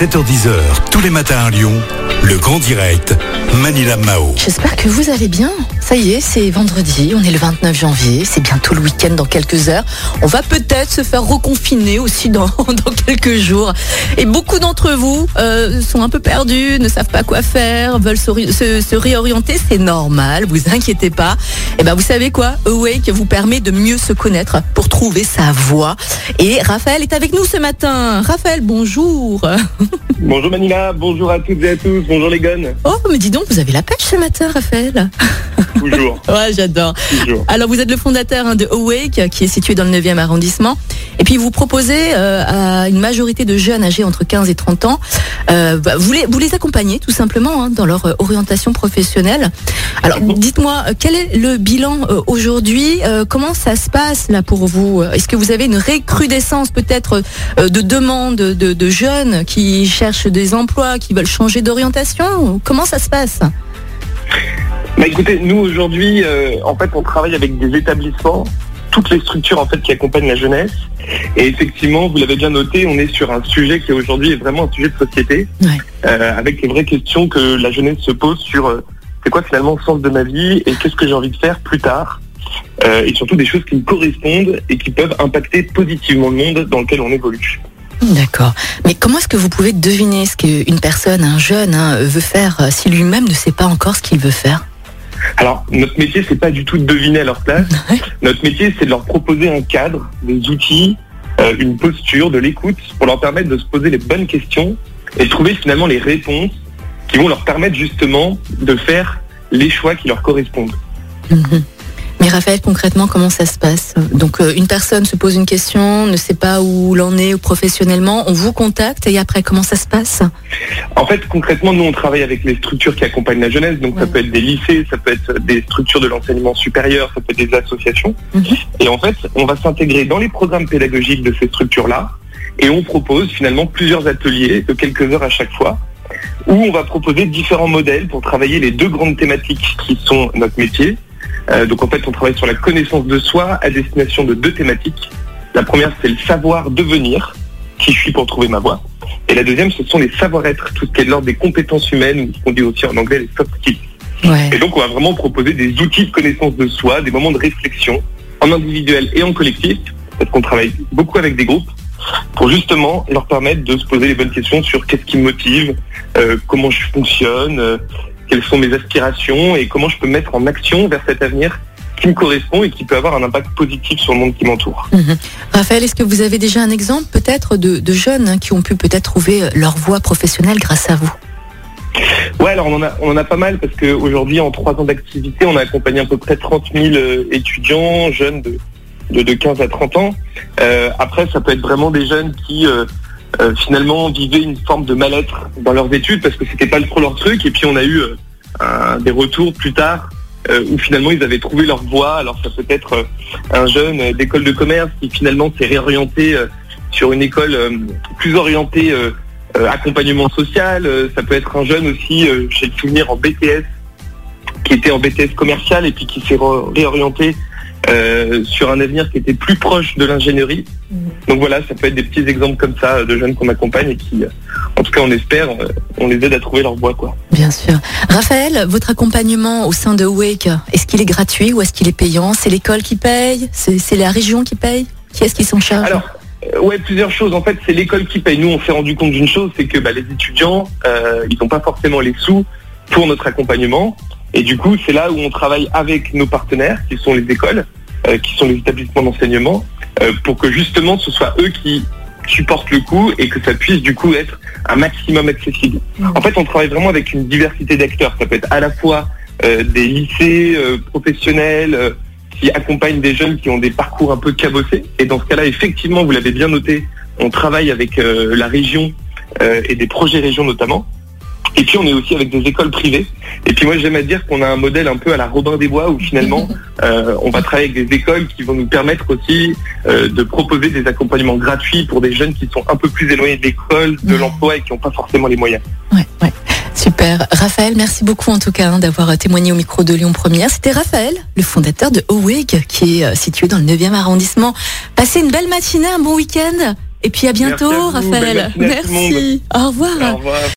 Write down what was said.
7h10h, tous les matins à Lyon, le grand direct, Manila Mao. J'espère que vous allez bien. Ça y est, c'est vendredi, on est le 29 janvier, c'est bientôt le week-end dans quelques heures. On va peut-être se faire reconfiner aussi dans, dans quelques jours. Et beaucoup d'entre vous euh, sont un peu perdus, ne savent pas quoi faire, veulent se, se- se réorienter, c'est normal, vous inquiétez pas. Et ben vous savez quoi? Awake vous permet de mieux se connaître pour trouver sa voie. Et Raphaël est avec nous ce matin. Raphaël, bonjour. Bonjour Manila, bonjour à toutes et à tous, bonjour les gones. Oh, mais dis donc, vous avez la pêche ce matin, Raphaël. Toujours, Ouais, j'adore. toujours. Alors, vous êtes le fondateur hein, de Awake, qui est situé dans le 9e arrondissement. Et puis, vous proposez euh, à une majorité de jeunes âgés entre 15 et 30 ans, euh, bah, vous, les, vous les accompagnez tout simplement hein, dans leur euh, orientation professionnelle. Alors, dites-moi, quel est le bilan euh, aujourd'hui Comment ça se passe là pour vous? Est-ce que vous avez une recrudescence peut-être de demandes de, de jeunes qui cherchent des emplois, qui veulent changer d'orientation? Comment ça se passe? Bah écoutez, nous aujourd'hui, euh, en fait, on travaille avec des établissements, toutes les structures en fait qui accompagnent la jeunesse. Et effectivement, vous l'avez bien noté, on est sur un sujet qui aujourd'hui est vraiment un sujet de société, Ouais. euh, avec les vraies questions que la jeunesse se pose sur euh, c'est quoi finalement le sens de ma vie et qu'est-ce que j'ai envie de faire plus tard. Et surtout des choses qui me correspondent et qui peuvent impacter positivement le monde dans lequel on évolue. D'accord. Mais comment est-ce que vous pouvez deviner ce qu'une personne, un jeune, hein, veut faire si lui-même ne sait pas encore ce qu'il veut faire? Alors, notre métier, c'est pas du tout de deviner à leur place. Notre métier, c'est de leur proposer un cadre, des outils, euh, une posture, de l'écoute, pour leur permettre de se poser les bonnes questions et de trouver finalement les réponses qui vont leur permettre justement de faire les choix qui leur correspondent. Mhm. Mais Raphaël, concrètement, comment ça se passe? Donc, euh, une personne se pose une question, ne sait pas où l'en est ou professionnellement, on vous contacte et après, comment ça se passe? En fait, concrètement, nous, on travaille avec les structures qui accompagnent la jeunesse. Donc, ça peut être des lycées, ça peut être des structures de l'enseignement supérieur, ça peut être des associations. Mhm. Et en fait, on va s'intégrer dans les programmes pédagogiques de ces structures-là. Et on propose finalement plusieurs ateliers de quelques heures à chaque fois, où on va proposer différents modèles pour travailler les deux grandes thématiques qui sont notre métier. Euh, donc, en fait, on travaille sur la connaissance de soi à destination de deux thématiques. La première, c'est le savoir devenir, qui je suis pour trouver ma voie. Et la deuxième, ce sont les savoir-être, tout ce qui est de l'ordre des compétences humaines, ou ce qu'on dit aussi en anglais les soft skills. Ouais. Et donc, on va vraiment proposer des outils de connaissance de soi, des moments de réflexion, en individuel et en collectif, parce qu'on travaille beaucoup avec des groupes, pour justement leur permettre de se poser les bonnes questions sur qu'est-ce qui me motive, euh, comment je fonctionne, euh, quelles sont mes aspirations et comment je peux me mettre en action vers cet avenir qui me correspond et qui peut avoir un impact positif sur le monde qui m'entoure. Mhm. Raphaël, est-ce que vous avez déjà un exemple peut-être de, de jeunes hein, qui ont pu peut-être trouver euh, leur voie professionnelle grâce à vous? Ouais, alors on en a, on en a pas mal parce qu'aujourd'hui, en trois ans d'activité, on a accompagné à peu près 30 000 euh, étudiants, jeunes de, de, de 15 à 30 ans. Euh, après, ça peut être vraiment des jeunes qui euh, euh, finalement vivaient une forme de mal-être dans leurs études parce que c'était pas trop leur truc. Et puis on a eu euh, des retours plus tard euh, où finalement ils avaient trouvé leur voie. Alors ça peut être un jeune d'école de commerce qui finalement s'est réorienté sur une école plus orientée accompagnement social. Ça peut être un jeune aussi, j'ai le souvenir en BTS, qui était en BTS commercial et puis qui s'est réorienté euh, sur un avenir qui était plus proche de l'ingénierie. Donc voilà, ça peut être des petits exemples comme ça euh, de jeunes qu'on accompagne et qui, euh, en tout cas on espère, on les aide à trouver leur voie. Quoi. Bien sûr. Raphaël, votre accompagnement au sein de Wake, est-ce qu'il est gratuit ou est-ce qu'il est payant? C'est l'école qui paye? C'est la région qui paye? Qui est-ce qui s'en charge? Alors, ouais, plusieurs choses. En fait, c'est l'école qui paye. Nous, on s'est rendu compte d'une chose, c'est que bah, les étudiants, euh, ils n'ont pas forcément les sous pour notre accompagnement. Et du coup, c'est là où on travaille avec nos partenaires, qui sont les écoles, euh, qui sont les établissements d'enseignement, euh, pour que justement ce soit eux qui supportent le coût et que ça puisse du coup être un maximum accessible. Mhm. En fait, on travaille vraiment avec une diversité d'acteurs. Ça peut être à la fois euh, des lycées professionnels qui accompagnent des jeunes qui ont des parcours un peu cabossés. Et dans ce cas-là, effectivement, vous l'avez bien noté, on travaille avec la région et des projets régions notamment. Et puis on est aussi avec des écoles privées. Et puis moi j'aime à dire qu'on a un modèle un peu à la Robin des Bois où finalement euh, on va travailler avec des écoles qui vont nous permettre aussi euh, de proposer des accompagnements gratuits pour des jeunes qui sont un peu plus éloignés de l'école, de l'emploi et qui n'ont pas forcément les moyens. Ouais, ouais. Super. Raphaël, merci beaucoup en tout cas hein, d'avoir témoigné au micro de Lyon Première. C'était Raphaël, le fondateur de Owig, qui est euh, situé dans le 9e arrondissement. Passez une belle matinée, un bon week-end. Et puis à bientôt, Merci à vous. Belle Raphaël. Merci. Au revoir. Au revoir.